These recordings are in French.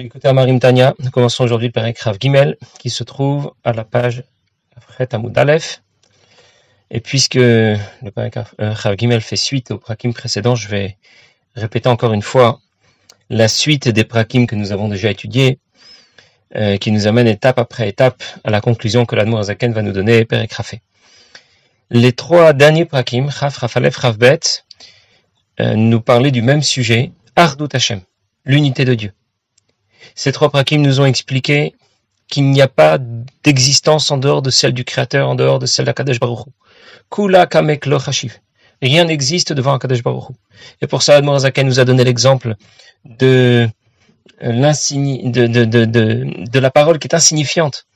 Écoutez Amarim Tania, nous commençons aujourd'hui le Pérec Rav Gimel qui se trouve à la page Fret Amoud Aleph. Et puisque le Pérec euh, Rav Gimel fait suite au prakim précédent, je vais répéter encore une fois la suite des prakim que nous avons déjà étudiés, euh, qui nous amène étape après étape à la conclusion que l'Admour Zaken va nous donner, Pérec Rafé. Les trois derniers prakim, Raf, Rafalef, Rafbet, euh, nous parlaient du même sujet, Ardut Hashem, l'unité de Dieu. Ces trois prakim nous ont expliqué qu'il n'y a pas d'existence en dehors de celle du Créateur, en dehors de celle d'Akadesh Baruch Kula kamek lo Rien n'existe devant Akadesh Baruch Et pour ça, Admorazaka nous a donné l'exemple de, de, de, de, la parole qui est insignifiante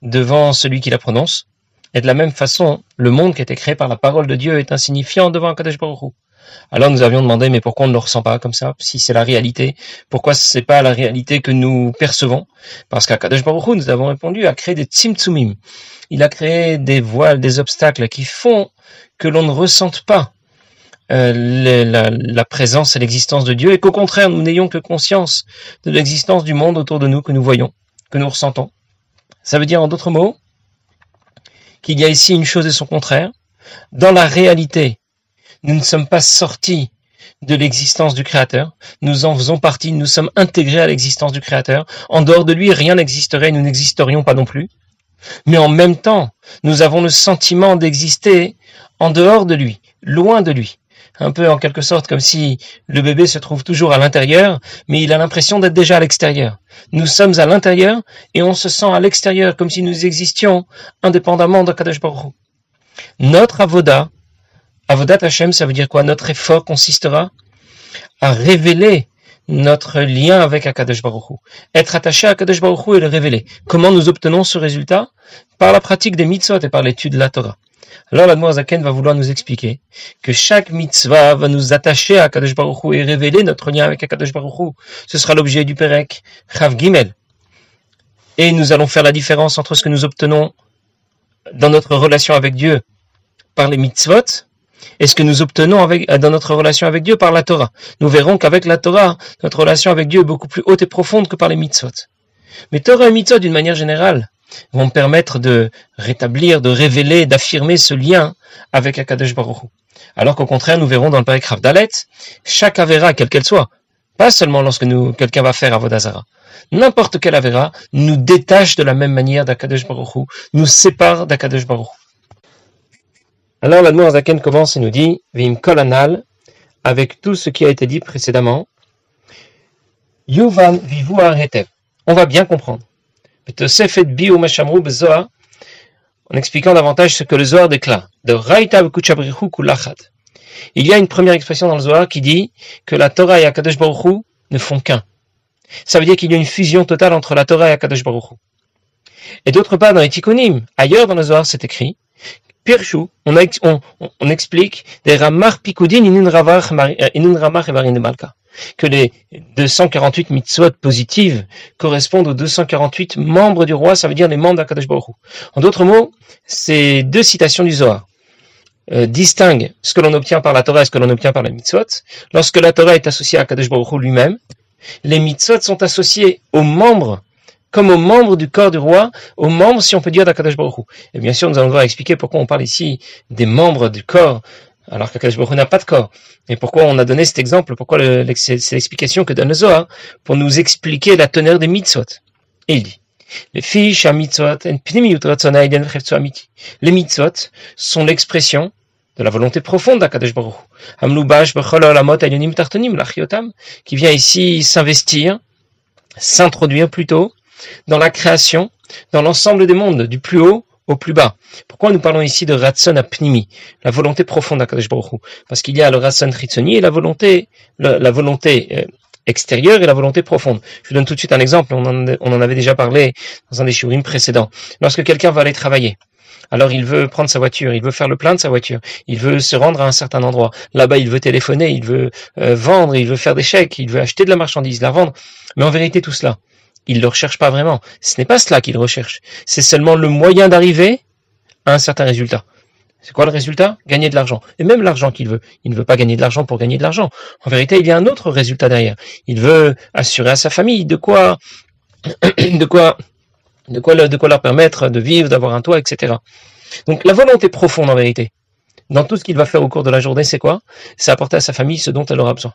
devant celui qui la prononce. Et de la même façon, le monde qui a été créé par la parole de Dieu est insignifiant devant Akadesh Baruch alors nous avions demandé, mais pourquoi on ne le ressent pas comme ça? Si c'est la réalité, pourquoi c'est pas la réalité que nous percevons? Parce qu'à Kadesh Baruch nous avons répondu à créer des tzimtzumim. Il a créé des voiles, des obstacles qui font que l'on ne ressente pas euh, la, la, présence et l'existence de Dieu, et qu'au contraire, nous n'ayons que conscience de l'existence du monde autour de nous que nous voyons, que nous ressentons. Ça veut dire en d'autres mots qu'il y a ici une chose et son contraire. Dans la réalité, nous ne sommes pas sortis de l'existence du Créateur. Nous en faisons partie, nous sommes intégrés à l'existence du Créateur. En dehors de lui, rien n'existerait, nous n'existerions pas non plus. Mais en même temps, nous avons le sentiment d'exister en dehors de lui, loin de lui. Un peu en quelque sorte comme si le bébé se trouve toujours à l'intérieur, mais il a l'impression d'être déjà à l'extérieur. Nous sommes à l'intérieur et on se sent à l'extérieur comme si nous existions indépendamment de Kadosh Baruch Notre avoda, Avodat Hashem, ça veut dire quoi? Notre effort consistera à révéler notre lien avec Akadosh Baruch. Être attaché à Akadosh Baruch Hu et le révéler. Comment nous obtenons ce résultat? Par la pratique des mitzvot et par l'étude de la Torah. Alors la Zaken va vouloir nous expliquer que chaque mitzvah va nous attacher à Akadosh Baruch et révéler notre lien avec Akadosh Baruch. Ce sera l'objet du Perek Chav Gimel. Et nous allons faire la différence entre ce que nous obtenons dans notre relation avec Dieu par les mitzvot et ce que nous obtenons avec, dans notre relation avec Dieu par la Torah. Nous verrons qu'avec la Torah, notre relation avec Dieu est beaucoup plus haute et profonde que par les mitzvot. Mais Torah et mitzvot, d'une manière générale, vont permettre de rétablir, de révéler, d'affirmer ce lien avec Akadosh Baruch. Alors qu'au contraire, nous verrons dans le paragraphe d'Alet, chaque Avera, quelle qu'elle soit, pas seulement lorsque quelqu'un va faire Avodazara, n'importe quelle Avera nous détache de la même manière d'Akadosh Baruch nous sépare d'Akadosh Baruch. Alors la Zaken commence et nous dit Vim kolanal avec tout ce qui a été dit précédemment. Yuvan vivu On va bien comprendre. En expliquant davantage ce que le Zohar déclare. Il y a une première expression dans le Zohar qui dit que la Torah et Akadosh Baruch ne font qu'un. Ça veut dire qu'il y a une fusion totale entre la Torah et Akadosh Baruch Et d'autre part, dans les Tikkunim, ailleurs dans le Zohar, c'est écrit Pirshu, on, on, explique des ramar pikudin inun ramar et malka que les 248 mitzvot positives correspondent aux 248 membres du roi, ça veut dire les membres d'Akadosh Baruch En d'autres mots, ces deux citations du Zohar euh, distinguent ce que l'on obtient par la Torah et ce que l'on obtient par la mitzvot. Lorsque la Torah est associée à Akadosh Baruch lui-même, les mitzvot sont associés aux membres comme aux membres du corps du roi, aux membres, si on peut dire, d'Akadosh Baruch Et bien sûr, nous allons devoir expliquer pourquoi on parle ici des membres du corps, alors qu'Akadosh Baruch n'a pas de corps. Et pourquoi on a donné cet exemple, pourquoi c'est l'explication que donne le Zohar, pour nous expliquer la teneur des mitzvot. Et il dit, les fiches à mitzvot, les mitzvot sont l'expression de la volonté profonde d'Akadosh Baruch qui vient ici s'investir, s'introduire plutôt dans la création, dans l'ensemble des mondes, du plus haut au plus bas. Pourquoi nous parlons ici de Ratson Apnimi, la volonté profonde d'Akadosh Baruch Parce qu'il y a le Ratson Chitzoni et la volonté, la, volonté euh, extérieure et la volonté profonde. Je vous donne tout de suite un exemple, on en, avait déjà parlé dans un des shurim précédents. Lorsque quelqu'un va aller travailler, alors il veut prendre sa voiture, il veut faire le plein de sa voiture, il veut se rendre à un certain endroit. Là-bas, il veut téléphoner, il veut euh, vendre, il veut faire des chèques, il veut acheter de la marchandise, la vendre. Mais en vérité, tout cela, il ne le recherche pas vraiment. Ce n'est pas cela qu'il recherche. C'est seulement le moyen d'arriver à un certain résultat. C'est quoi le résultat? Gagner de l'argent. Et même l'argent qu'il veut. Il ne veut pas gagner de l'argent pour gagner de l'argent. En vérité, il y a un autre résultat derrière. Il veut assurer à sa famille de quoi, de quoi, de quoi, leur permettre de vivre, d'avoir un toit, etc. Donc la volonté profonde en vérité, dans tout ce qu'il va faire au cours de la journée, c'est quoi? C'est apporter à sa famille ce dont elle aura besoin.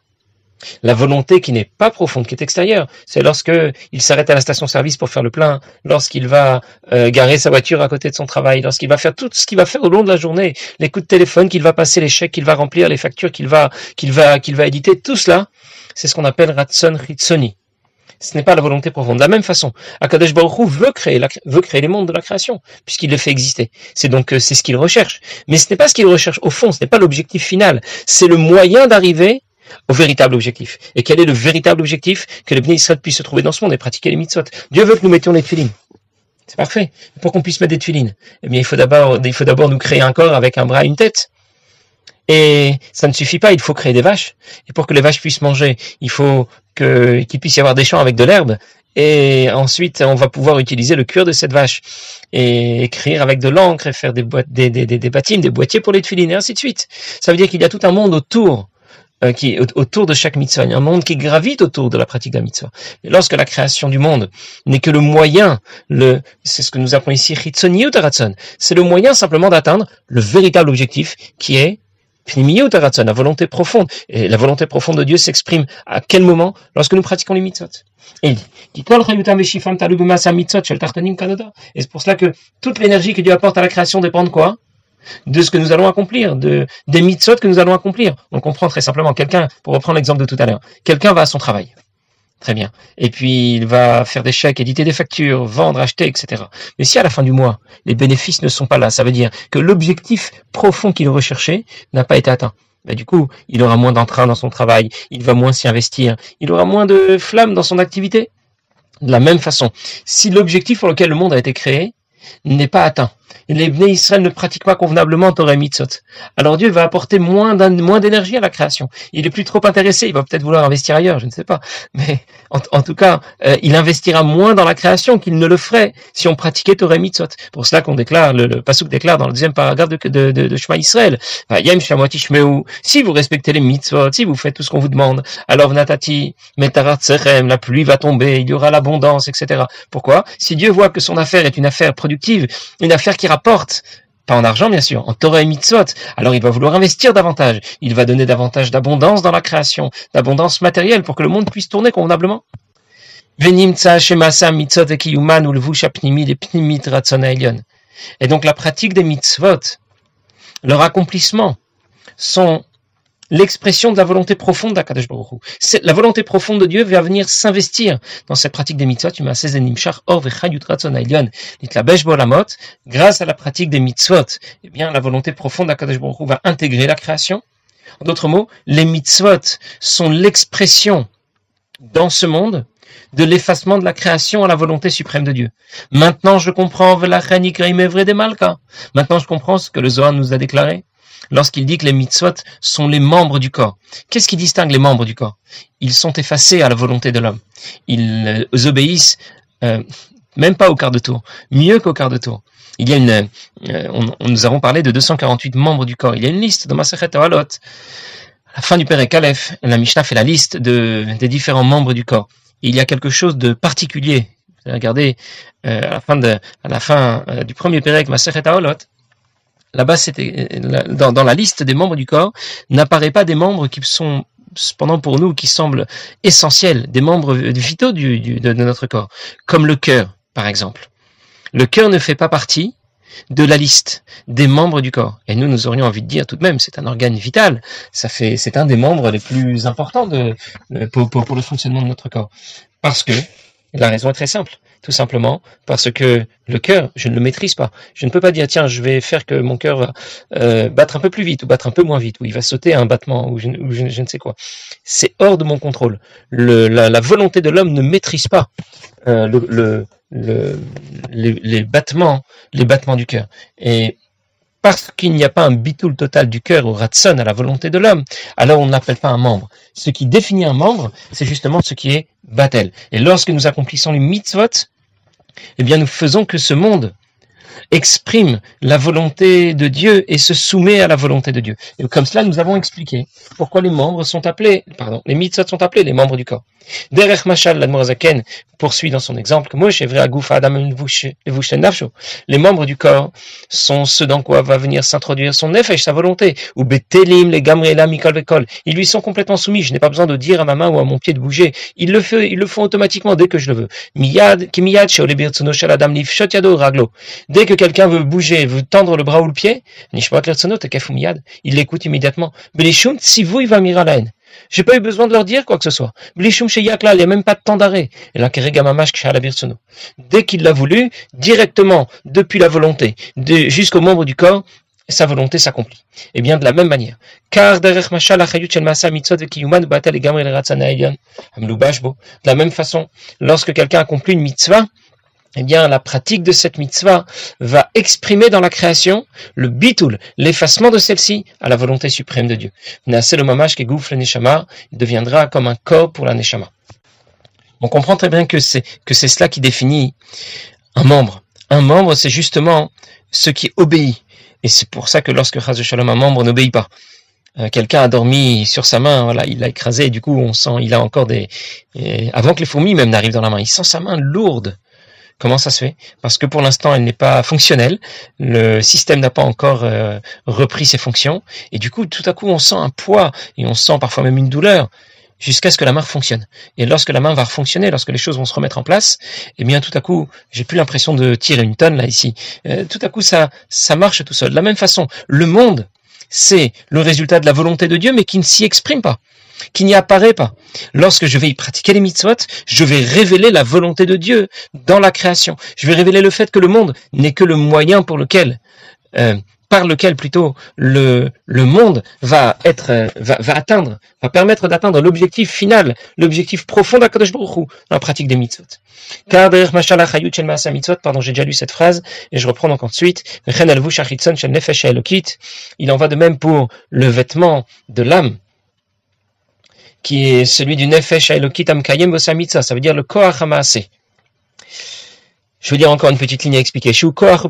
La volonté qui n'est pas profonde, qui est extérieure, c'est lorsque il s'arrête à la station-service pour faire le plein, lorsqu'il va euh, garer sa voiture à côté de son travail, lorsqu'il va faire tout ce qu'il va faire au long de la journée, les coups de téléphone qu'il va passer, les chèques qu'il va remplir, les factures qu'il va qu'il va qu'il va éditer, tout cela, c'est ce qu'on appelle Ratson Ritsoni. Ce n'est pas la volonté profonde. De la même façon, Akadosh Baruch veut créer, veut créer les mondes de la création, puisqu'il les fait exister. C'est donc euh, c'est ce qu'il recherche. Mais ce n'est pas ce qu'il recherche au fond, ce n'est pas l'objectif final. C'est le moyen d'arriver au véritable objectif. Et quel est le véritable objectif Que le Bnei Israël puisse se trouver dans ce monde et pratiquer les mitzvot? Dieu veut que nous mettions les tuilines. C'est parfait. Pour qu'on puisse mettre des tuilines, eh bien, il faut d'abord, nous créer un corps avec un bras et une tête. Et ça ne suffit pas, il faut créer des vaches. Et pour que les vaches puissent manger, il faut que, qu'il puisse y avoir des champs avec de l'herbe. Et ensuite, on va pouvoir utiliser le cuir de cette vache et écrire avec de l'encre et faire des, des, des, des, bâtiments, des boîtiers pour les tuilines et ainsi de suite. Ça veut dire qu'il y a tout un monde autour euh, qui autour de chaque mitzvah, un monde qui gravite autour de la pratique de la mitzvah. Lorsque la création du monde n'est que le moyen, le, c'est ce que nous appelons ici c'est le moyen simplement d'atteindre le véritable objectif qui est la volonté profonde. Et la volonté profonde de Dieu s'exprime à quel moment Lorsque nous pratiquons les mitzvot. Il et c'est pour cela que toute l'énergie que Dieu apporte à la création dépend de quoi? De ce que nous allons accomplir, de, des mitzvot que nous allons accomplir. On comprend très simplement, quelqu'un, pour reprendre l'exemple de tout à l'heure, quelqu'un va à son travail. Très bien. Et puis, il va faire des chèques, éditer des factures, vendre, acheter, etc. Mais si à la fin du mois, les bénéfices ne sont pas là, ça veut dire que l'objectif profond qu'il recherchait n'a pas été atteint. Ben, du coup, il aura moins d'entrain dans son travail, il va moins s'y investir, il aura moins de flamme dans son activité. De la même façon, si l'objectif pour lequel le monde a été créé n'est pas atteint, les Bnei Israël ne pratiquent pas convenablement Torah Mitzot. Alors Dieu va apporter moins d'énergie à la création. Il est plus trop intéressé. Il va peut-être vouloir investir ailleurs, je ne sais pas. Mais en, tout cas, euh, il investira moins dans la création qu'il ne le ferait si on pratiquait Torah Mitzot. Pour cela qu'on déclare, le, le déclare dans le deuxième paragraphe de, de, de, de Shema Israël, Yem si vous respectez les mitzvot, si vous faites tout ce qu'on vous demande, alors Natati, Metarat Serem, la pluie va tomber, il y aura l'abondance, etc. Pourquoi? Si Dieu voit que son affaire est une affaire productive, une affaire qui rapporte, pas en argent bien sûr, en Torah et mitzvot, alors il va vouloir investir davantage. Il va donner davantage d'abondance dans la création, d'abondance matérielle pour que le monde puisse tourner convenablement. Et donc la pratique des mitzvot, leur accomplissement, sont l'expression de la volonté profonde d'Akadosh Baruch Hu. La volonté profonde de Dieu va venir s'investir dans cette pratique des mitzvot. Tu m'as grâce à la pratique des mitzvot. Eh bien, la volonté profonde d'Akadosh Baruch va intégrer la création. En d'autres mots, les mitzvot sont l'expression dans ce monde de l'effacement de la création à la volonté suprême de Dieu. Maintenant, je comprends Maintenant, je comprends ce que le Zohar nous a déclaré lorsqu'il dit que les mitzvot sont les membres du corps. Qu'est-ce qui distingue les membres du corps? Ils sont effacés à la volonté de l'homme. Ils euh, obéissent euh, même pas au quart de tour, mieux qu'au quart de tour. Il y a une, euh, nous avons parlé de 248 membres du corps. Il y a une liste dans Masachet Awalot. À la fin du Père Kalef, la Mishnah fait la liste de, des différents membres du corps. Il y a quelque chose de particulier. Regardez, à la fin, du premier Pérec Masachet Awalot, là-bas, dans, dans, la liste des membres du corps, n'apparaît pas des membres qui sont cependant pour nous qui semblent essentiels, des membres vitaux du, de, notre corps, comme le cœur, par exemple. Le cœur ne fait pas partie de la liste des membres du corps. Et nous, nous aurions envie de dire tout de même, c'est un organe vital. C'est un des membres les plus importants pour le fonctionnement de notre corps. Parce que la raison est très simple. Tout simplement parce que le cœur, je ne le maîtrise pas. Je ne peux pas dire, tiens, je vais faire que mon cœur va euh, battre un peu plus vite ou battre un peu moins vite, ou il va sauter un battement, ou je, ne sais quoi. C'est hors de mon contrôle. Le, la, volonté de l'homme ne maîtrise pas euh, le, le, les, les, battements, les battements du cœur. Et parce qu'il n'y a pas un bitoul total du cœur au ratson, à la volonté de l'homme, alors on n'appelle pas un membre. Ce qui définit un membre, c'est justement ce qui est batel. Et lorsque nous accomplissons les mitzvot, eh bien nous faisons que ce monde exprime la volonté de Dieu et se soumet à la volonté de Dieu. Et comme cela, nous avons expliqué pourquoi les membres sont appelés, pardon, les mitzvot sont appelés les membres du corps. Derech Machal, l'Admorazaken poursuit dans son exemple que Moshe, Adam les membres du corps sont ceux dans quoi va venir s'introduire son nefesh, sa volonté, ou betelim, les gamrela, mikol vekol. Ils lui sont complètement soumis. Je n'ai pas besoin de dire à ma main ou à mon pied de bouger. Ils le font, ils le font automatiquement dès que je le veux. Miyad, kimiyad, adam raglo. Dès que quelqu'un veut bouger, veut tendre le bras ou le pied, il l'écoute immédiatement. J'ai pas eu besoin de leur dire quoi que ce soit. Blishum chez Yakla, il n'y a même pas de temps d'arrêt. Et là, Dès qu'il l'a voulu, directement, depuis la volonté, jusqu'au membre du corps, sa volonté s'accomplit. Et bien de la même manière. De la même façon, lorsque quelqu'un accomplit une mitzvah, eh bien, la pratique de cette mitzvah va exprimer dans la création le bitul, l'effacement de celle-ci à la volonté suprême de Dieu. le mamash le neshama, il deviendra comme un corps pour la neshama. On comprend très bien que c'est, que c'est cela qui définit un membre. Un membre, c'est justement ce qui obéit. Et c'est pour ça que lorsque Chaz Shalom, un membre n'obéit pas, euh, quelqu'un a dormi sur sa main, voilà, il l'a écrasé, du coup, on sent, il a encore des, avant que les fourmis même n'arrivent dans la main, il sent sa main lourde. Comment ça se fait? Parce que pour l'instant, elle n'est pas fonctionnelle. Le système n'a pas encore euh, repris ses fonctions. Et du coup, tout à coup, on sent un poids et on sent parfois même une douleur jusqu'à ce que la main fonctionne. Et lorsque la main va fonctionner, lorsque les choses vont se remettre en place, eh bien, tout à coup, j'ai plus l'impression de tirer une tonne là ici. Euh, tout à coup, ça, ça marche tout seul. De la même façon, le monde, c'est le résultat de la volonté de Dieu, mais qui ne s'y exprime pas qui n'y apparaît pas. Lorsque je vais y pratiquer les mitzvot, je vais révéler la volonté de Dieu dans la création. Je vais révéler le fait que le monde n'est que le moyen pour lequel, euh, par lequel plutôt le, le monde va être, euh, va, va, atteindre, va permettre d'atteindre l'objectif final, l'objectif profond d'Akadosh Baruch dans la pratique des mitzvot. Car derrière mitzvot, pardon, j'ai déjà lu cette phrase et je reprends donc ensuite. Il en va de même pour le vêtement de l'âme qui est celui du Nefesh Elokitam Kayem Bosamitza, ça veut dire le Koach Hamase. Je veux dire encore une petite ligne à expliquer. Shu Koach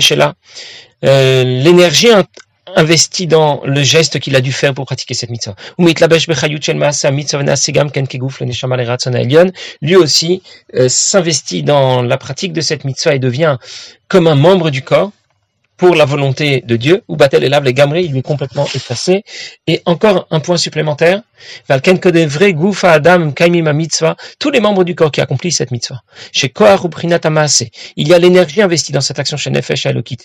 Shela. Euh, l'énergie investie dans le geste qu'il a dû faire pour pratiquer cette mitzvah. Lui aussi euh, s'investit dans la pratique de cette mitzvah et devient comme un membre du corps pour la volonté de Dieu, ou Batel et les Gamri, il lui est complètement effacé. Et encore un point supplémentaire, Adam mitzvah, tous les membres du corps qui accomplissent cette mitzvah. Chez ou il y a l'énergie investie dans cette action chez Nefesh Elokit,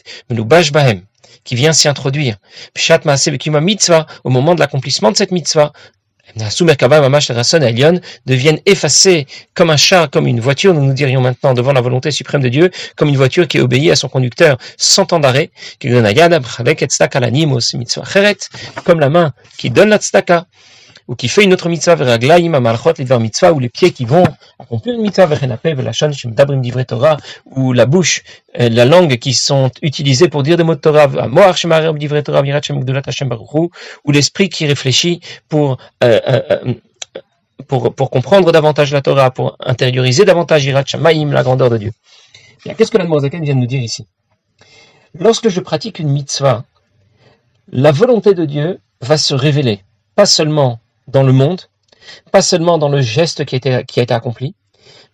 Bahem, qui vient s'y introduire. Pshat mitzvah, au moment de l'accomplissement de cette mitzvah, deviennent effacés comme un char, comme une voiture, nous nous dirions maintenant devant la volonté suprême de Dieu, comme une voiture qui obéit à son conducteur sans temps d'arrêt, comme la main qui donne la tztaka, ou qui fait une autre mitzvah vers Aglaïm, Amalchot, les mitzvah, ou les pieds qui vont accomplir une mitzvah vers Enapé, Velachon, Shimdabrim Divrei Torah, ou la bouche, euh, la langue qui sont utilisées pour dire des mots de Torah, Moar Shemarem Divrei Torah, Gdolat Hashem Baruchu, ou l'esprit qui réfléchit pour, euh, euh, pour, pour comprendre davantage la Torah, pour intérioriser davantage Virat Shemaim, la grandeur de Dieu. Qu'est-ce que la Mozaken vient de nous dire ici? Lorsque je pratique une mitzvah, la volonté de Dieu va se révéler, pas seulement dans le monde, pas seulement dans le geste qui a été, accompli,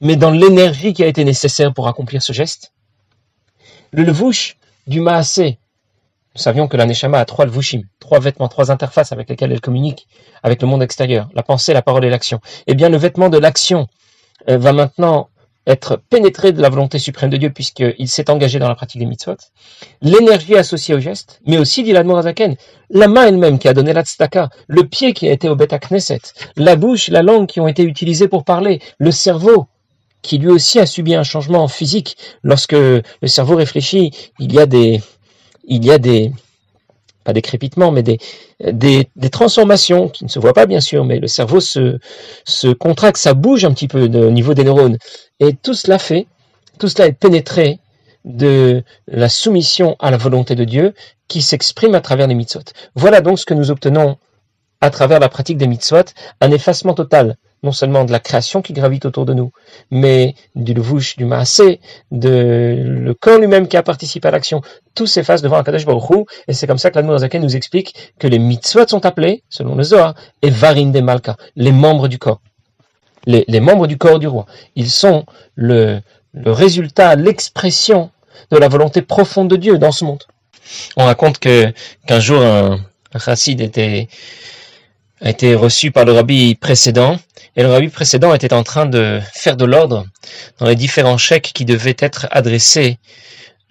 mais dans l'énergie qui a été nécessaire pour accomplir ce geste. Le levouche du maasé, nous savions que la neshama a trois levushim, trois vêtements, trois interfaces avec lesquelles elle communique avec le monde extérieur, la pensée, la parole et l'action. Eh bien, le vêtement de l'action euh, va maintenant être pénétré de la volonté suprême de Dieu puisqu'il s'est engagé dans la pratique des mitzvot, l'énergie associée au geste, mais aussi, dit l'Admorazaken, la main elle-même qui a donné la tzedaka, le pied qui a été au Beta Knesset, la bouche, la langue qui ont été utilisées pour parler, le cerveau qui lui aussi a subi un changement physique. Lorsque le cerveau réfléchit, il y a des, il y a des, pas des crépitements, mais des, transformations qui ne se voient pas bien sûr, mais le cerveau se, se contracte, ça bouge un petit peu au niveau des neurones. Et tout cela fait, tout cela est pénétré de la soumission à la volonté de Dieu qui s'exprime à travers les mitzvot. Voilà donc ce que nous obtenons à travers la pratique des mitzvot, un effacement total non seulement de la création qui gravite autour de nous, mais du levouche, du maasé, de le corps lui-même qui a participé à l'action. Tout s'efface devant Akadosh Baruch et c'est comme ça que l'Admorazaken nous explique que les mitzvot sont appelés, selon le Zohar, et varin de malka, les membres du corps. Les, membres du corps du roi. Ils sont le, le résultat, l'expression de la volonté profonde de Dieu dans ce monde. On raconte que qu'un jour un, un chassid était a été reçu par le rabbi précédent, et le rabbi précédent était en train de faire de l'ordre dans les différents chèques qui devaient être adressés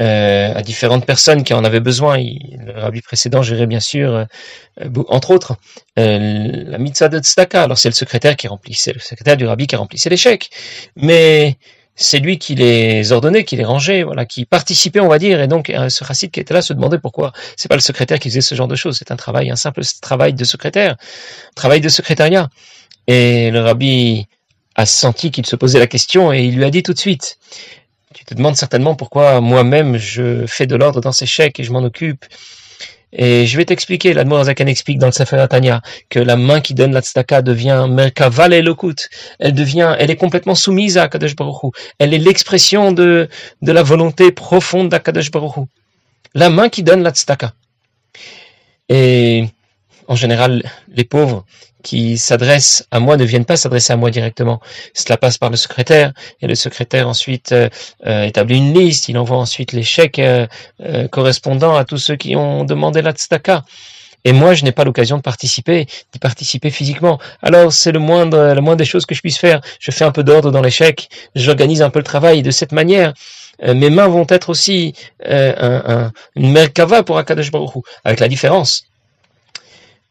euh, à différentes personnes qui en avaient besoin. le rabbi précédent gérait bien sûr, euh, entre autres, euh, la mitzvah de tzedaka. Alors c'est le secrétaire qui remplissait, le secrétaire du rabbi qui remplissait les chèques. Mais c'est lui qui les ordonnait, qui les rangeait, voilà, qui participait, on va dire, et donc ce racide qui était là se demandait pourquoi c'est pas le secrétaire qui faisait ce genre de choses. C'est un travail, un simple travail de secrétaire, travail de secrétariat. Et le rabbi a senti qu'il se posait la question et il lui a dit tout de suite tu te demandes certainement pourquoi moi-même je fais de l'ordre dans ces chèques et je m'en occupe. Et je vais t'expliquer, l'Admorazakan explique dans le Sefer Tanya que la main qui donne la tzedaka devient merkaval et Elle devient, elle est complètement soumise à Kadosh Baruch Elle est l'expression de, de la volonté profonde d'Akadosh Baruch La main qui donne la tzedaka. Et en général, les pauvres qui s'adressent à moi ne viennent pas s'adresser à moi directement. Cela passe par le secrétaire et le secrétaire ensuite euh, euh, établit une liste. Il envoie ensuite les chèques euh, correspondant à tous ceux qui ont demandé la tzedaka. Et moi, je n'ai pas l'occasion de participer, d'y participer physiquement. Alors, c'est le moindre, la moindre des choses que je puisse faire. Je fais un peu d'ordre dans les chèques, j'organise un peu le travail de cette manière. mes mains vont être aussi un, un, une merkava pour Akadosh Baruch avec la différence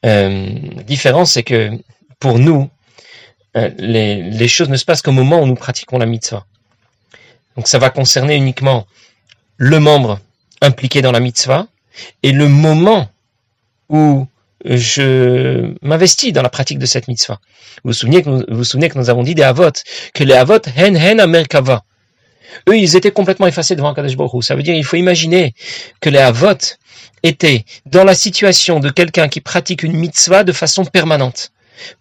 euh, différence, c'est que pour nous, euh, les, choses ne se passent qu'au moment où nous pratiquons la mitzvah. Donc ça va concerner uniquement le membre impliqué dans la mitzvah et le moment où je m'investis dans la pratique de cette mitzvah. Vous vous souvenez que nous, vous, souvenez que nous avons dit des avot, que les avot hen hen amerkava. Eux, ils étaient complètement effacés devant Kadesh Baruch Ça veut dire, il faut imaginer que les avot, était dans la situation de quelqu'un qui pratique une mitzvah de façon permanente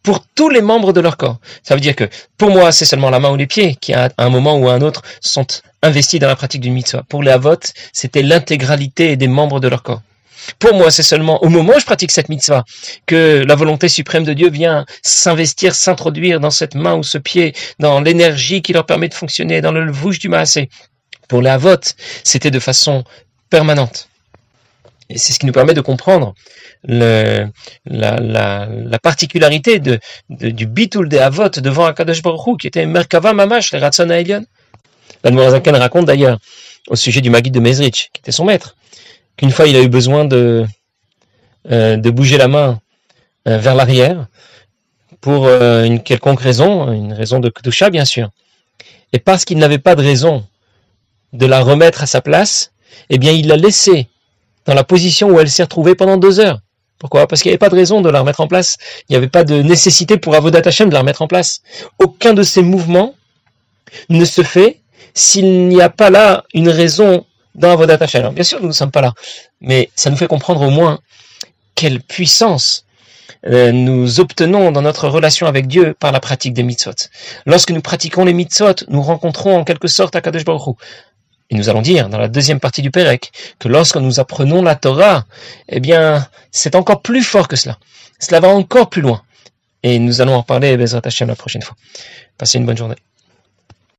pour tous les membres de leur corps. Ça veut dire que pour moi, c'est seulement la main ou les pieds qui, à un moment ou à un autre, sont investis dans la pratique d'une mitzvah. Pour les avot, c'était l'intégralité des membres de leur corps. Pour moi, c'est seulement au moment où je pratique cette mitzvah que la volonté suprême de Dieu vient s'investir, s'introduire dans cette main ou ce pied, dans l'énergie qui leur permet de fonctionner, dans le vouche du maasé. Pour les avot, c'était de façon permanente. Et c'est ce qui nous permet de comprendre la, la, la, particularité du bitul de Avot devant Akadosh Baruch qui était Merkava Mamash, le Ratson Aelion. L'Admorazaken raconte d'ailleurs au sujet du Magid de Mezrich, qui était son maître, qu'une fois il a eu besoin de, euh, bouger la main euh, vers l'arrière pour euh, une quelconque raison, une raison de Kedusha bien sûr. Et parce qu'il n'avait pas de raison de la remettre à sa place, eh bien il l'a laissé dans la position où elle s'est retrouvée pendant deux heures. Pourquoi? Parce qu'il n'y avait pas de raison de la remettre en place. Il n'y avait pas de nécessité pour Avodat Hashem de la remettre en place. Aucun de ces mouvements ne se fait s'il n'y a pas là une raison dans Avodat Hashem. bien sûr, nous ne sommes pas là, mais ça nous fait comprendre au moins quelle puissance euh, nous obtenons dans notre relation avec Dieu par la pratique des mitzvot. Lorsque nous pratiquons les mitzvot, nous rencontrons en quelque sorte Akadosh Baruch et nous allons dire dans la deuxième partie du Pérec que lorsque nous apprenons la Torah, eh bien, c'est encore plus fort que cela. Cela va encore plus loin. Et nous allons en parler, Bezrat Hashem, la prochaine fois. Passez une bonne journée.